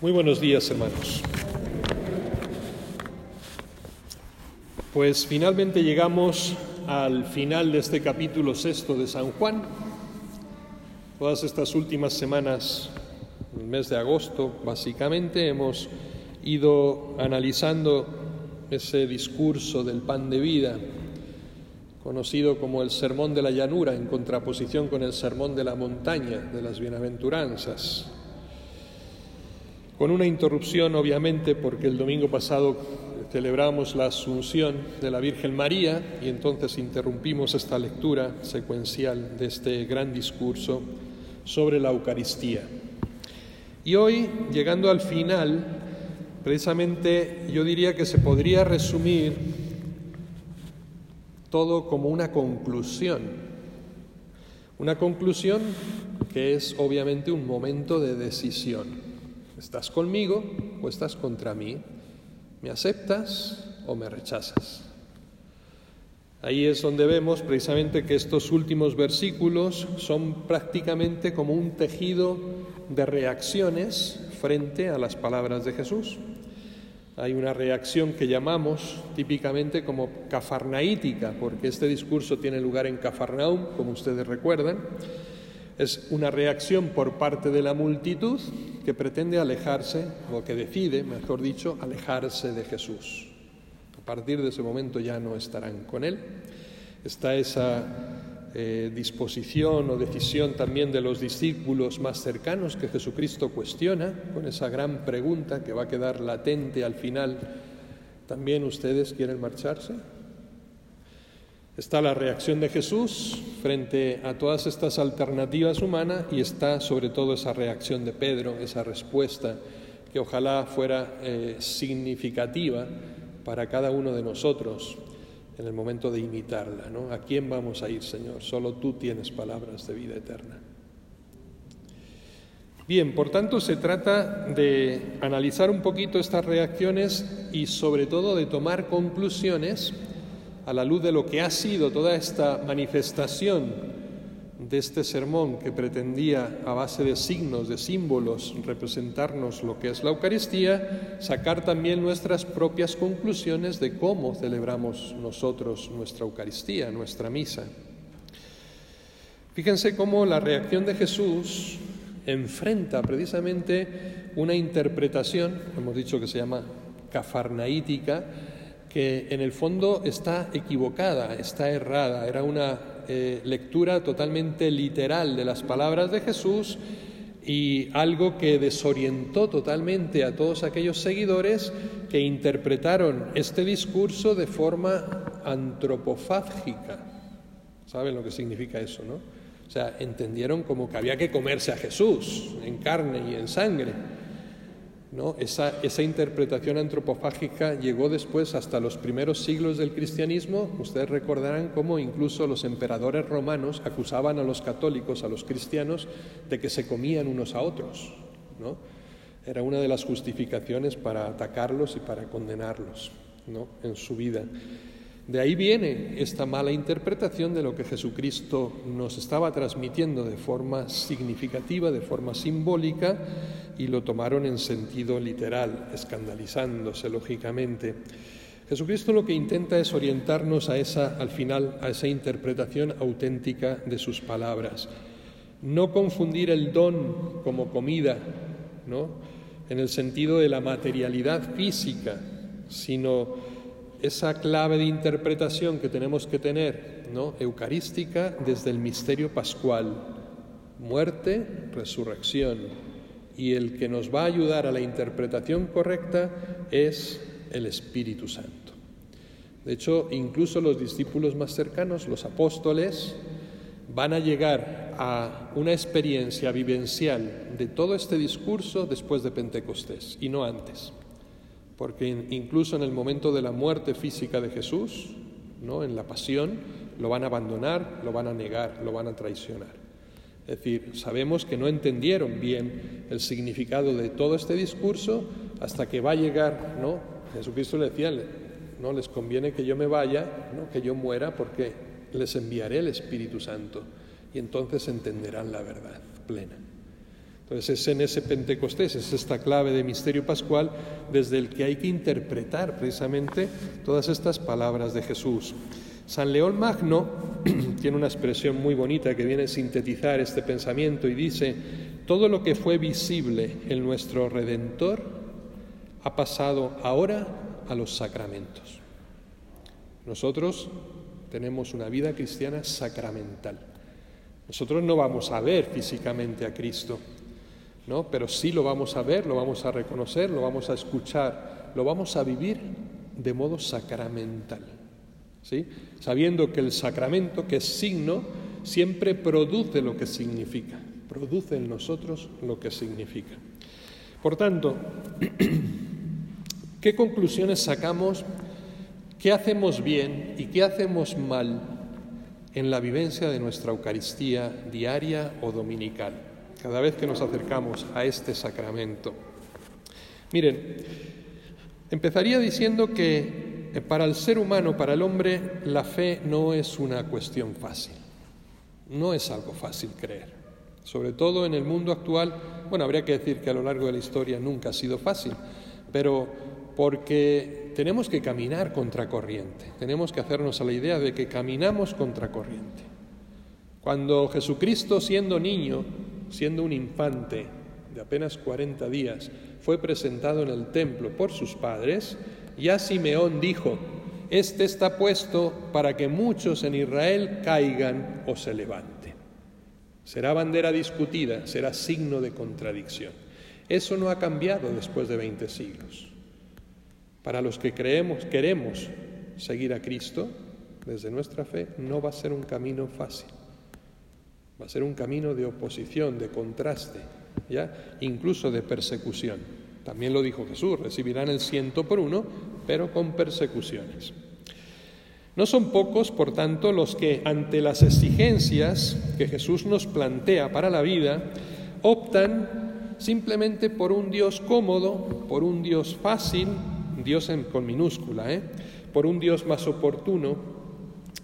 Muy buenos días, hermanos. Pues finalmente llegamos al final de este capítulo sexto de San Juan. Todas estas últimas semanas, el mes de agosto, básicamente, hemos ido analizando ese discurso del pan de vida, conocido como el sermón de la llanura, en contraposición con el sermón de la montaña, de las bienaventuranzas con una interrupción obviamente porque el domingo pasado celebramos la Asunción de la Virgen María y entonces interrumpimos esta lectura secuencial de este gran discurso sobre la Eucaristía. Y hoy, llegando al final, precisamente yo diría que se podría resumir todo como una conclusión. Una conclusión que es obviamente un momento de decisión. ¿Estás conmigo o estás contra mí? ¿Me aceptas o me rechazas? Ahí es donde vemos precisamente que estos últimos versículos son prácticamente como un tejido de reacciones frente a las palabras de Jesús. Hay una reacción que llamamos típicamente como cafarnaítica, porque este discurso tiene lugar en Cafarnaum, como ustedes recuerdan, es una reacción por parte de la multitud que pretende alejarse, o que decide, mejor dicho, alejarse de Jesús. A partir de ese momento ya no estarán con Él. Está esa eh, disposición o decisión también de los discípulos más cercanos que Jesucristo cuestiona con esa gran pregunta que va a quedar latente al final. ¿También ustedes quieren marcharse? Está la reacción de Jesús frente a todas estas alternativas humanas y está sobre todo esa reacción de Pedro, esa respuesta que ojalá fuera eh, significativa para cada uno de nosotros en el momento de imitarla. ¿A quién vamos a ir, Señor? Solo tú tienes palabras de vida eterna. Bien, por tanto se trata de analizar un poquito estas reacciones y sobre todo de tomar conclusiones a la luz de lo que ha sido toda esta manifestación de este sermón que pretendía, a base de signos, de símbolos, representarnos lo que es la Eucaristía, sacar también nuestras propias conclusiones de cómo celebramos nosotros nuestra Eucaristía, nuestra misa. Fíjense cómo la reacción de Jesús enfrenta precisamente una interpretación, hemos dicho que se llama cafarnaítica, que en el fondo está equivocada, está errada. Era una eh, lectura totalmente literal de las palabras de Jesús y algo que desorientó totalmente a todos aquellos seguidores que interpretaron este discurso de forma antropofágica. ¿Saben lo que significa eso, no? O sea, entendieron como que había que comerse a Jesús en carne y en sangre. ¿No? Esa, esa, interpretación antropofágica llegó después hasta los primeros siglos del cristianismo. Ustedes recordarán cómo incluso los emperadores romanos acusaban a los católicos, a los cristianos, de que se comían unos a otros. ¿no? Era una de las justificaciones para atacarlos y para condenarlos ¿no? en su vida. De ahí viene esta mala interpretación de lo que Jesucristo nos estaba transmitiendo de forma significativa, de forma simbólica, y lo tomaron en sentido literal, escandalizándose lógicamente. Jesucristo lo que intenta es orientarnos a esa, al final, a esa interpretación auténtica de sus palabras. No confundir el don como comida, ¿no? En el sentido de la materialidad física, sino esa clave de interpretación que tenemos que tener, ¿no? Eucarística desde el misterio pascual, muerte, resurrección. Y el que nos va a ayudar a la interpretación correcta es el Espíritu Santo. De hecho, incluso los discípulos más cercanos, los apóstoles, van a llegar a una experiencia vivencial de todo este discurso después de Pentecostés y no antes porque incluso en el momento de la muerte física de Jesús, ¿no? en la pasión, lo van a abandonar, lo van a negar, lo van a traicionar. Es decir, sabemos que no entendieron bien el significado de todo este discurso hasta que va a llegar, ¿no? Jesucristo le decía, no les conviene que yo me vaya, ¿no? que yo muera, porque les enviaré el Espíritu Santo y entonces entenderán la verdad plena. Entonces es en ese Pentecostés, es esta clave de misterio pascual desde el que hay que interpretar precisamente todas estas palabras de Jesús. San León Magno tiene una expresión muy bonita que viene a sintetizar este pensamiento y dice, todo lo que fue visible en nuestro Redentor ha pasado ahora a los sacramentos. Nosotros tenemos una vida cristiana sacramental. Nosotros no vamos a ver físicamente a Cristo, Pero sí lo vamos a ver, lo vamos a reconocer, lo vamos a escuchar, lo vamos a vivir de modo sacramental. ¿Sí? Sabiendo que el sacramento, que es signo, siempre produce lo que significa, produce en nosotros lo que significa. Por tanto, ¿qué conclusiones sacamos? ¿Qué hacemos bien y qué hacemos mal en la vivencia de nuestra Eucaristía diaria o dominical? Cada vez que nos acercamos a este sacramento. Miren, empezaría diciendo que eh, para el ser humano, para el hombre, la fe no es una cuestión fácil. No es algo fácil creer. Sobre todo en el mundo actual, bueno, habría que decir que a lo largo de la historia nunca ha sido fácil, pero porque tenemos que caminar contracorriente, tenemos que hacernos a la idea de que caminamos contracorriente. Cuando Jesucristo, siendo niño, siendo un infante de apenas 40 días, fue presentado en el templo por sus padres, ya Simeón dijo, este está puesto para que muchos en Israel caigan o se levanten. Será bandera discutida, será signo de contradicción. Eso no ha cambiado después de 20 siglos. Para los que creemos, queremos seguir a Cristo, desde nuestra fe, no va a ser un camino fácil. Va a ser un camino de oposición, de contraste, ¿ya? incluso de persecución. También lo dijo Jesús, recibirán el ciento por uno, pero con persecuciones. No son pocos, por tanto, los que ante las exigencias que Jesús nos plantea para la vida, optan simplemente por un Dios cómodo, por un Dios fácil, Dios con minúscula, ¿eh? por un Dios más oportuno,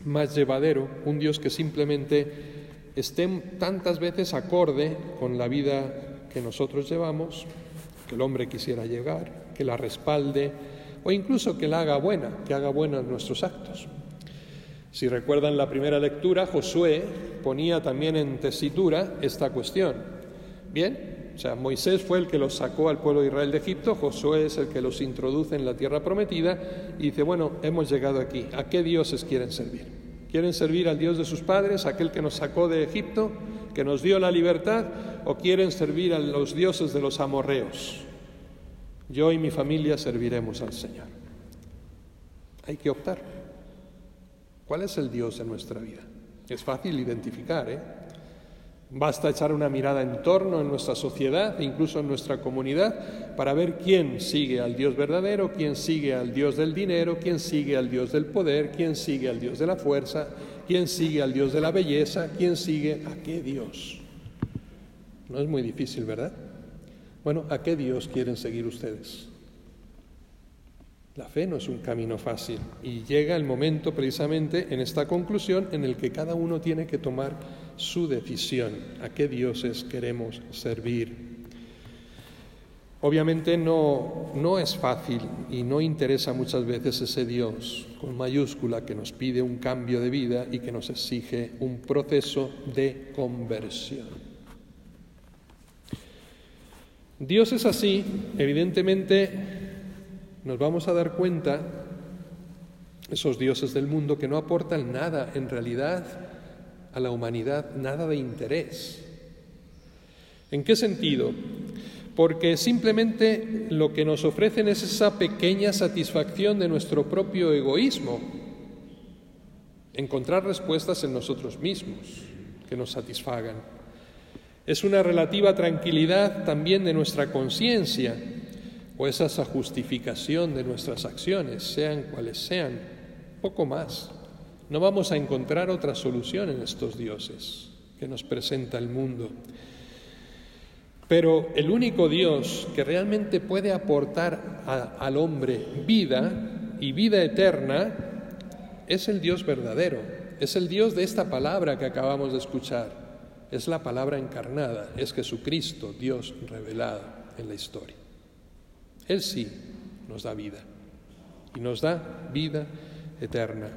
más llevadero, un Dios que simplemente estén tantas veces acorde con la vida que nosotros llevamos, que el hombre quisiera llegar, que la respalde o incluso que la haga buena, que haga buenos nuestros actos. Si recuerdan la primera lectura, Josué ponía también en tesitura esta cuestión. Bien, o sea, Moisés fue el que los sacó al pueblo de Israel de Egipto, Josué es el que los introduce en la tierra prometida y dice, bueno, hemos llegado aquí, ¿a qué dioses quieren servir? ¿Quieren servir al Dios de sus padres, aquel que nos sacó de Egipto, que nos dio la libertad, o quieren servir a los dioses de los amorreos? Yo y mi familia serviremos al Señor. Hay que optar. ¿Cuál es el Dios de nuestra vida? Es fácil identificar, ¿eh? Basta echar una mirada en torno en nuestra sociedad, incluso en nuestra comunidad, para ver quién sigue al Dios verdadero, quién sigue al Dios del dinero, quién sigue al Dios del poder, quién sigue al Dios de la fuerza, quién sigue al Dios de la belleza, quién sigue a qué Dios. No es muy difícil, ¿verdad? Bueno, ¿a qué Dios quieren seguir ustedes? La fe no es un camino fácil y llega el momento precisamente en esta conclusión en el que cada uno tiene que tomar su decisión, a qué dioses queremos servir. Obviamente no, no es fácil y no interesa muchas veces ese Dios con mayúscula que nos pide un cambio de vida y que nos exige un proceso de conversión. Dios es así, evidentemente nos vamos a dar cuenta, esos dioses del mundo, que no aportan nada en realidad a la humanidad, nada de interés. ¿En qué sentido? Porque simplemente lo que nos ofrecen es esa pequeña satisfacción de nuestro propio egoísmo, encontrar respuestas en nosotros mismos que nos satisfagan. Es una relativa tranquilidad también de nuestra conciencia, o es esa justificación de nuestras acciones, sean cuales sean, poco más. No vamos a encontrar otra solución en estos dioses que nos presenta el mundo. Pero el único Dios que realmente puede aportar al hombre vida y vida eterna es el Dios verdadero, es el Dios de esta palabra que acabamos de escuchar, es la palabra encarnada, es Jesucristo, Dios revelado en la historia. Él sí nos da vida y nos da vida eterna.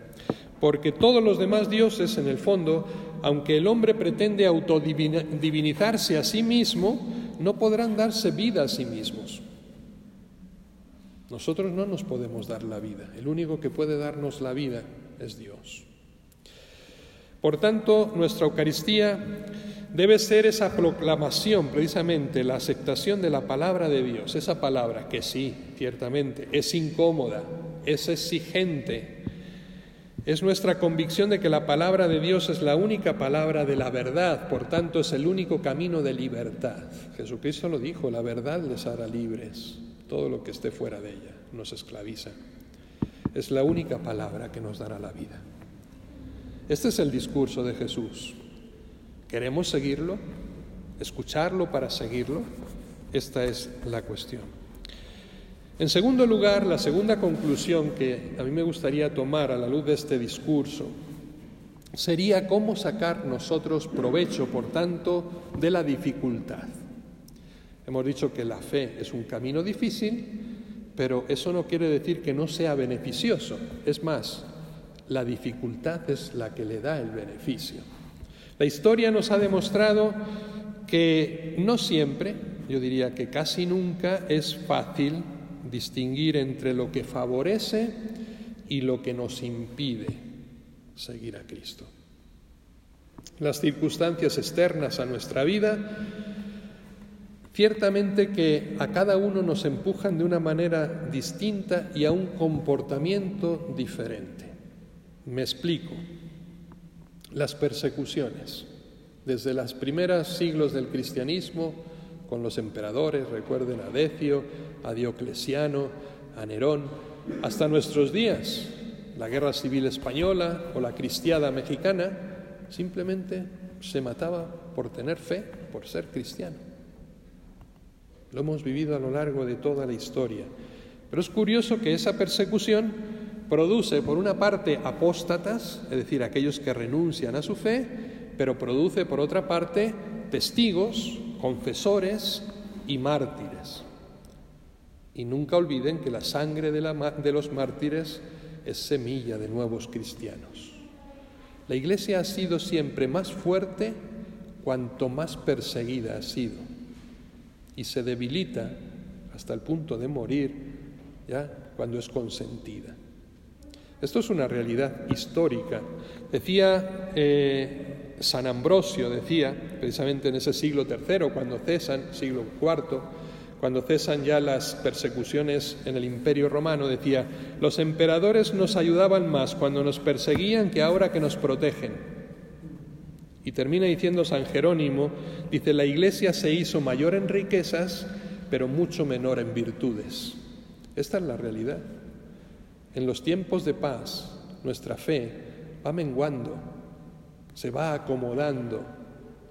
Porque todos los demás dioses, en el fondo, aunque el hombre pretende autodivinizarse a sí mismo, no podrán darse vida a sí mismos. Nosotros no nos podemos dar la vida. El único que puede darnos la vida es Dios. Por tanto, nuestra Eucaristía debe ser esa proclamación, precisamente la aceptación de la palabra de Dios, esa palabra que sí, ciertamente, es incómoda, es exigente. Es nuestra convicción de que la palabra de Dios es la única palabra de la verdad, por tanto es el único camino de libertad. Jesucristo lo dijo, la verdad les hará libres, todo lo que esté fuera de ella nos esclaviza. Es la única palabra que nos dará la vida. Este es el discurso de Jesús. ¿Queremos seguirlo? ¿Escucharlo para seguirlo? Esta es la cuestión. En segundo lugar, la segunda conclusión que a mí me gustaría tomar a la luz de este discurso sería cómo sacar nosotros provecho, por tanto, de la dificultad. Hemos dicho que la fe es un camino difícil, pero eso no quiere decir que no sea beneficioso. Es más, la dificultad es la que le da el beneficio. La historia nos ha demostrado que no siempre, yo diría que casi nunca, es fácil distinguir entre lo que favorece y lo que nos impide seguir a Cristo. Las circunstancias externas a nuestra vida, ciertamente que a cada uno nos empujan de una manera distinta y a un comportamiento diferente. Me explico. Las persecuciones, desde los primeros siglos del cristianismo, con los emperadores, recuerden a Decio, a Diocleciano, a Nerón, hasta nuestros días, la guerra civil española o la cristiada mexicana, simplemente se mataba por tener fe, por ser cristiano. Lo hemos vivido a lo largo de toda la historia. Pero es curioso que esa persecución produce, por una parte, apóstatas, es decir, aquellos que renuncian a su fe, pero produce, por otra parte, testigos, confesores y mártires. Y nunca olviden que la sangre de, los mártires es semilla de nuevos cristianos. La Iglesia ha sido siempre más fuerte cuanto más perseguida ha sido y se debilita hasta el punto de morir ya cuando es consentida. Esto es una realidad histórica. Decía eh, San Ambrosio, decía, precisamente en ese siglo III, cuando cesan, siglo IV, cuando cesan ya las persecuciones en el Imperio Romano, decía, los emperadores nos ayudaban más cuando nos perseguían que ahora que nos protegen. Y termina diciendo San Jerónimo, dice, la Iglesia se hizo mayor en riquezas, pero mucho menor en virtudes. Esta es la realidad. En los tiempos de paz, nuestra fe va menguando, se va acomodando,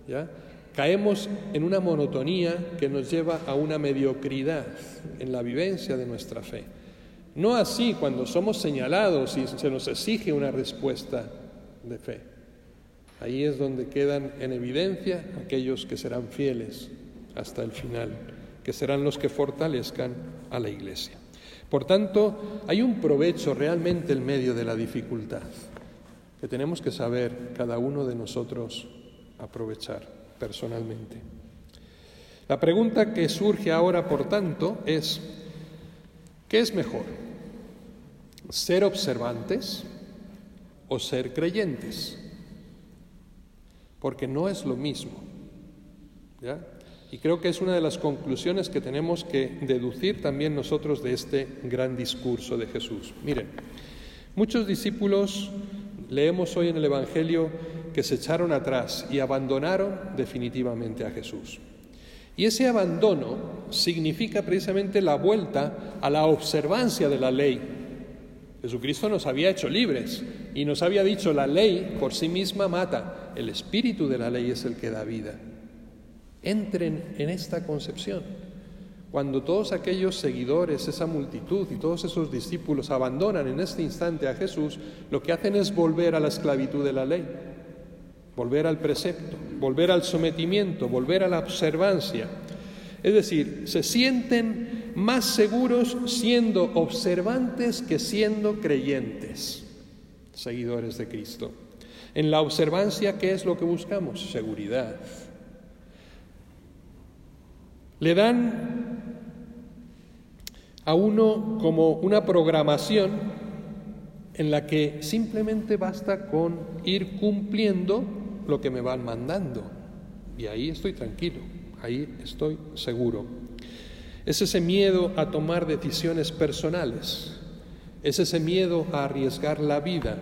¿ya? Caemos en una monotonía que nos lleva a una mediocridad en la vivencia de nuestra fe. No así cuando somos señalados y se nos exige una respuesta de fe. Ahí es donde quedan en evidencia aquellos que serán fieles hasta el final, que serán los que fortalezcan a la Iglesia. Por tanto, hay un provecho realmente en medio de la dificultad que tenemos que saber cada uno de nosotros aprovechar personalmente. La pregunta que surge ahora, por tanto, es, ¿qué es mejor? ¿Ser observantes o ser creyentes? Porque no es lo mismo. ¿ya? Y creo que es una de las conclusiones que tenemos que deducir también nosotros de este gran discurso de Jesús. Miren, muchos discípulos leemos hoy en el Evangelio que se echaron atrás y abandonaron definitivamente a Jesús. Y ese abandono significa precisamente la vuelta a la observancia de la ley. Jesucristo nos había hecho libres y nos había dicho la ley por sí misma mata, el espíritu de la ley es el que da vida entren en esta concepción. Cuando todos aquellos seguidores, esa multitud y todos esos discípulos abandonan en este instante a Jesús, lo que hacen es volver a la esclavitud de la ley. Volver al precepto, volver al sometimiento, volver a la observancia. Es decir, se sienten más seguros siendo observantes que siendo creyentes, seguidores de Cristo. En la observancia, ¿qué es lo que buscamos? Seguridad. Le dan a uno como una programación en la que simplemente basta con ir cumpliendo lo que me van mandando. Y ahí estoy tranquilo, ahí estoy seguro. Es ese miedo a tomar decisiones personales, es ese miedo a arriesgar la vida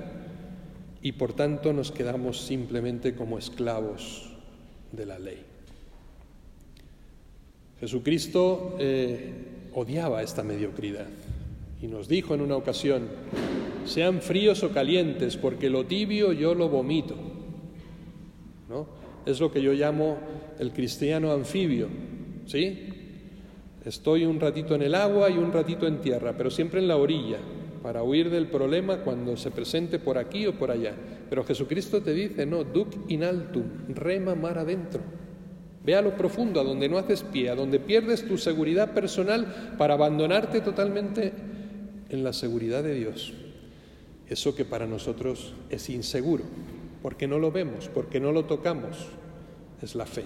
y por tanto nos quedamos simplemente como esclavos de la ley. Jesucristo eh, odiaba esta mediocridad y nos dijo en una ocasión, sean fríos o calientes, porque lo tibio yo lo vomito. ¿No? Es lo que yo llamo el cristiano anfibio, ¿sí? Estoy un ratito en el agua y un ratito en tierra, pero siempre en la orilla, para huir del problema cuando se presente por aquí o por allá. Pero Jesucristo te dice, no, duc in altum, rema mar adentro. Ve a lo profundo, a donde no haces pie, a donde pierdes tu seguridad personal para abandonarte totalmente en la seguridad de Dios. Eso que para nosotros es inseguro, porque no lo vemos, porque no lo tocamos, es la fe.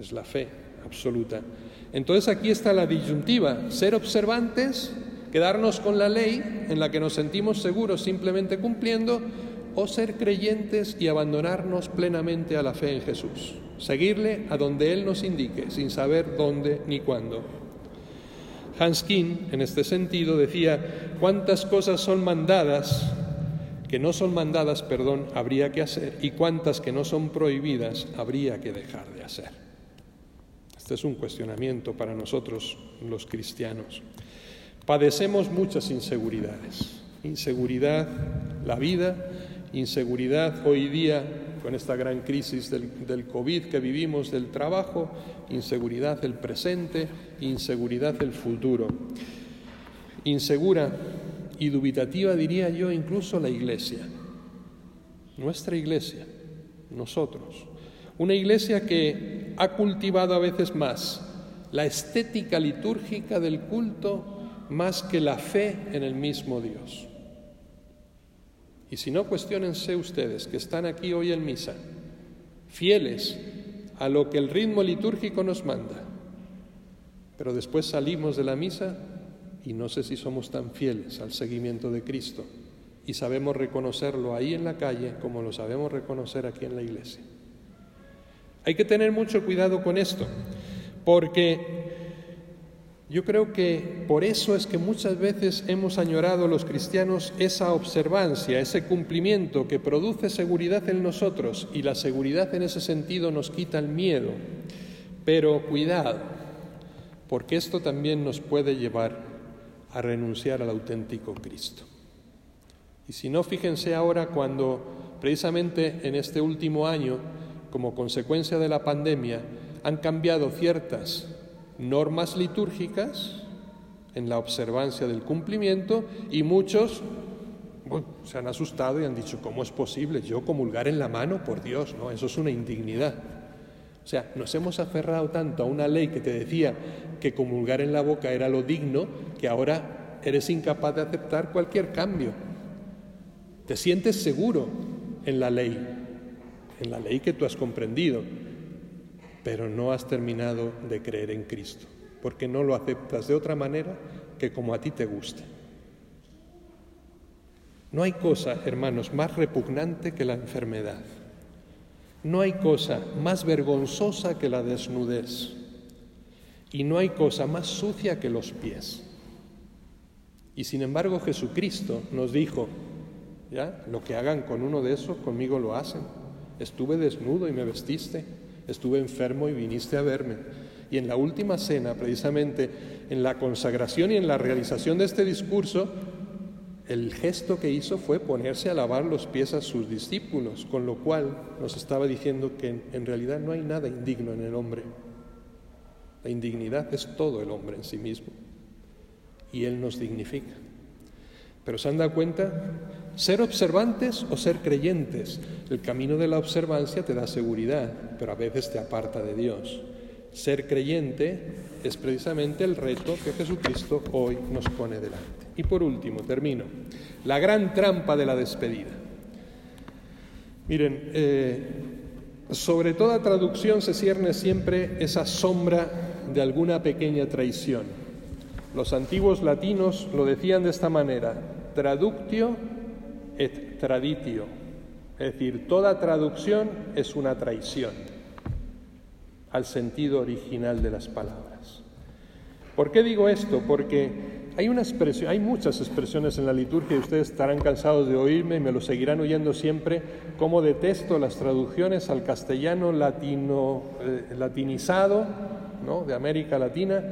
Es la fe absoluta. Entonces aquí está la disyuntiva, ser observantes, quedarnos con la ley en la que nos sentimos seguros simplemente cumpliendo, o ser creyentes y abandonarnos plenamente a la fe en Jesús, seguirle a donde Él nos indique, sin saber dónde ni cuándo. Hans King, en este sentido, decía, cuántas cosas son mandadas, que no son mandadas, perdón, habría que hacer, y cuántas que no son prohibidas habría que dejar de hacer. Este es un cuestionamiento para nosotros los cristianos. Padecemos muchas inseguridades. Inseguridad, la vida, inseguridad hoy día con esta gran crisis del, del, COVID que vivimos del trabajo, inseguridad del presente, inseguridad del futuro. Insegura y dubitativa diría yo incluso la iglesia, nuestra iglesia, nosotros. Una iglesia que ha cultivado a veces más la estética litúrgica del culto más que la fe en el mismo Dios. Y si no, cuestionense ustedes que están aquí hoy en misa, fieles a lo que el ritmo litúrgico nos manda, pero después salimos de la misa y no sé si somos tan fieles al seguimiento de Cristo y sabemos reconocerlo ahí en la calle como lo sabemos reconocer aquí en la iglesia. Hay que tener mucho cuidado con esto, porque yo creo que por eso es que muchas veces hemos añorado los cristianos esa observancia, ese cumplimiento que produce seguridad en nosotros y la seguridad en ese sentido nos quita el miedo. Pero cuidado, porque esto también nos puede llevar a renunciar al auténtico Cristo. Y si no, fíjense ahora cuando precisamente en este último año, como consecuencia de la pandemia, han cambiado ciertas normas litúrgicas en la observancia del cumplimiento y muchos se han asustado y han dicho, ¿cómo es posible yo comulgar en la mano? Por Dios, no, eso es una indignidad. O sea, nos hemos aferrado tanto a una ley que te decía que comulgar en la boca era lo digno, que ahora eres incapaz de aceptar cualquier cambio. Te sientes seguro en la ley, en la ley que tú has comprendido, pero no has terminado de creer en Cristo, porque no lo aceptas de otra manera que como a ti te guste. No hay cosa, hermanos, más repugnante que la enfermedad. No hay cosa más vergonzosa que la desnudez. Y no hay cosa más sucia que los pies. Y sin embargo Jesucristo nos dijo, ¿ya? Lo que hagan con uno de esos, conmigo lo hacen. Estuve desnudo y me vestiste estuve enfermo y viniste a verme. Y en la última cena, precisamente en la consagración y en la realización de este discurso, el gesto que hizo fue ponerse a lavar los pies a sus discípulos, con lo cual nos estaba diciendo que en realidad no hay nada indigno en el hombre. La indignidad es todo el hombre en sí mismo y Él nos dignifica. Pero se han dado cuenta, ser observantes o ser creyentes. El camino de la observancia te da seguridad, pero a veces te aparta de Dios. Ser creyente es precisamente el reto que Jesucristo hoy nos pone delante. Y por último, termino, la gran trampa de la despedida. Miren, eh, sobre toda traducción se cierne siempre esa sombra de alguna pequeña traición. Los antiguos latinos lo decían de esta manera, traductio et traditio, es decir, toda traducción es una traición al sentido original de las palabras. ¿Por qué digo esto? Porque hay una expresión, hay muchas expresiones en la liturgia y ustedes estarán cansados de oírme y me lo seguirán oyendo siempre, como detesto las traducciones al castellano latino, eh, latinizado ¿no? de América Latina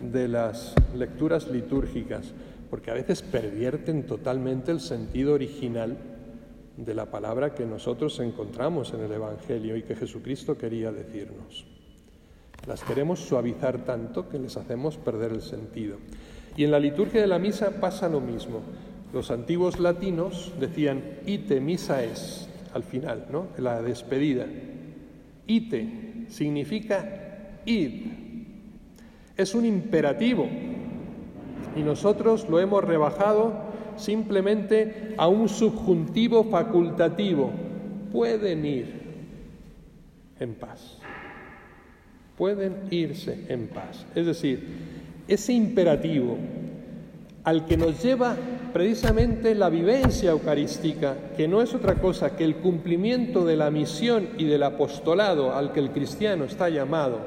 de las lecturas litúrgicas, porque a veces pervierten totalmente el sentido original de la palabra que nosotros encontramos en el Evangelio y que Jesucristo quería decirnos. Las queremos suavizar tanto que les hacemos perder el sentido. Y en la liturgia de la misa pasa lo mismo. Los antiguos latinos decían ite misa es al final, ¿no? La despedida. Ite significa id. Es un imperativo. Y nosotros lo hemos rebajado simplemente a un subjuntivo facultativo. Pueden ir en paz pueden irse en paz. Es decir, ese imperativo al que nos lleva precisamente la vivencia eucarística, que no es otra cosa que el cumplimiento de la misión y del apostolado al que el cristiano está llamado,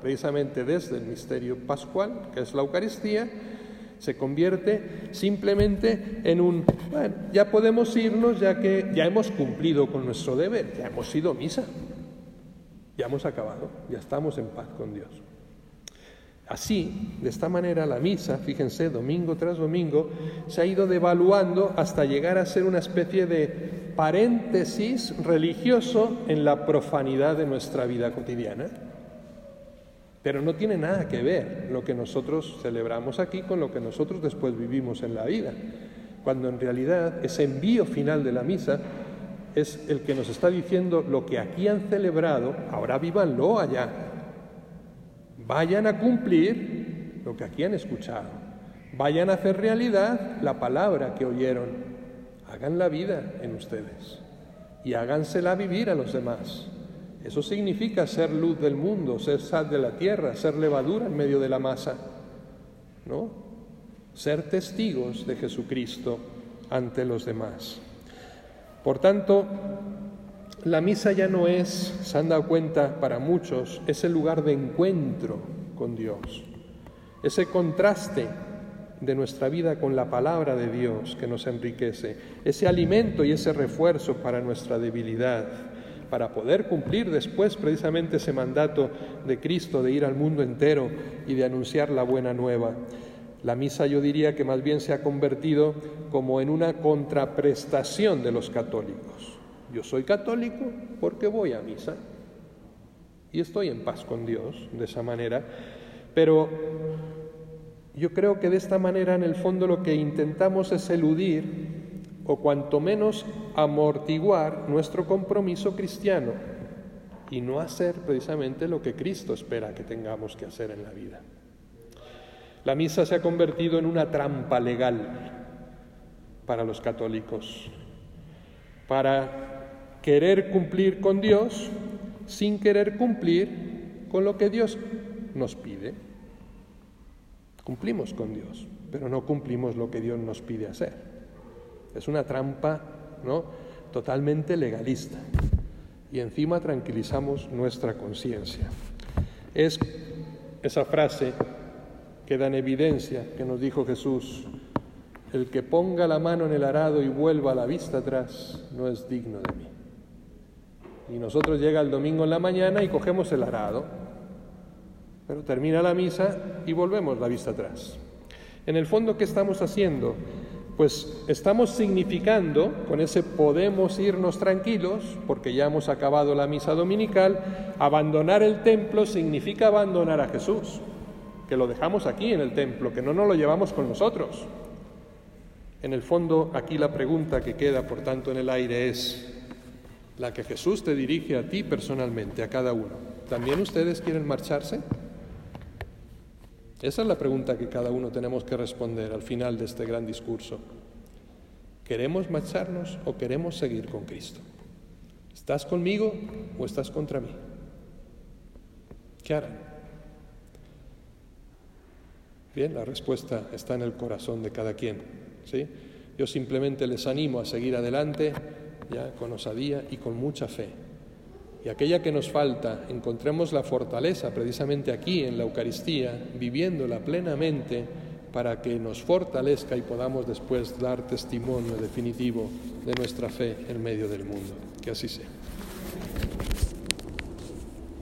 precisamente desde el misterio pascual, que es la Eucaristía, se convierte simplemente en un, bueno, ya podemos irnos ya que ya hemos cumplido con nuestro deber, ya hemos ido misa, ya hemos acabado, ya estamos en paz con Dios. Así, de esta manera, la misa, fíjense, domingo tras domingo, se ha ido devaluando hasta llegar a ser una especie de paréntesis religioso en la profanidad de nuestra vida cotidiana. Pero no tiene nada que ver lo que nosotros celebramos aquí con lo que nosotros después vivimos en la vida, cuando en realidad ese envío final de la misa es el que nos está diciendo lo que aquí han celebrado, ahora vívanlo allá. Vayan a cumplir lo que aquí han escuchado. Vayan a hacer realidad la palabra que oyeron. Hagan la vida en ustedes y hágansela vivir a los demás. Eso significa ser luz del mundo, ser sal de la tierra, ser levadura en medio de la masa. ¿No? Ser testigos de Jesucristo ante los demás. Por tanto, la misa ya no es, se han dado cuenta para muchos, ese lugar de encuentro con Dios, ese contraste de nuestra vida con la palabra de Dios que nos enriquece, ese alimento y ese refuerzo para nuestra debilidad, para poder cumplir después precisamente ese mandato de Cristo de ir al mundo entero y de anunciar la buena nueva. La misa yo diría que más bien se ha convertido como en una contraprestación de los católicos. Yo soy católico porque voy a misa y estoy en paz con Dios de esa manera, pero yo creo que de esta manera en el fondo lo que intentamos es eludir o cuanto menos amortiguar nuestro compromiso cristiano y no hacer precisamente lo que Cristo espera que tengamos que hacer en la vida. La misa se ha convertido en una trampa legal para los católicos, para querer cumplir con Dios sin querer cumplir con lo que Dios nos pide. Cumplimos con Dios, pero no cumplimos lo que Dios nos pide hacer. Es una trampa, ¿no? totalmente legalista. Y encima tranquilizamos nuestra conciencia. Es esa frase queda en evidencia que nos dijo Jesús, el que ponga la mano en el arado y vuelva la vista atrás no es digno de mí. Y nosotros llega el domingo en la mañana y cogemos el arado, pero termina la misa y volvemos la vista atrás. En el fondo, ¿qué estamos haciendo? Pues estamos significando, con ese podemos irnos tranquilos, porque ya hemos acabado la misa dominical, abandonar el templo significa abandonar a Jesús que lo dejamos aquí en el templo, que no nos lo llevamos con nosotros. En el fondo, aquí la pregunta que queda, por tanto, en el aire es la que Jesús te dirige a ti personalmente, a cada uno. ¿También ustedes quieren marcharse? Esa es la pregunta que cada uno tenemos que responder al final de este gran discurso. ¿Queremos marcharnos o queremos seguir con Cristo? ¿Estás conmigo o estás contra mí? ¿Qué harán? Bien, la respuesta está en el corazón de cada quien. ¿sí? Yo simplemente les animo a seguir adelante ya con osadía y con mucha fe. Y aquella que nos falta, encontremos la fortaleza precisamente aquí en la Eucaristía, viviéndola plenamente para que nos fortalezca y podamos después dar testimonio definitivo de nuestra fe en medio del mundo. Que así sea.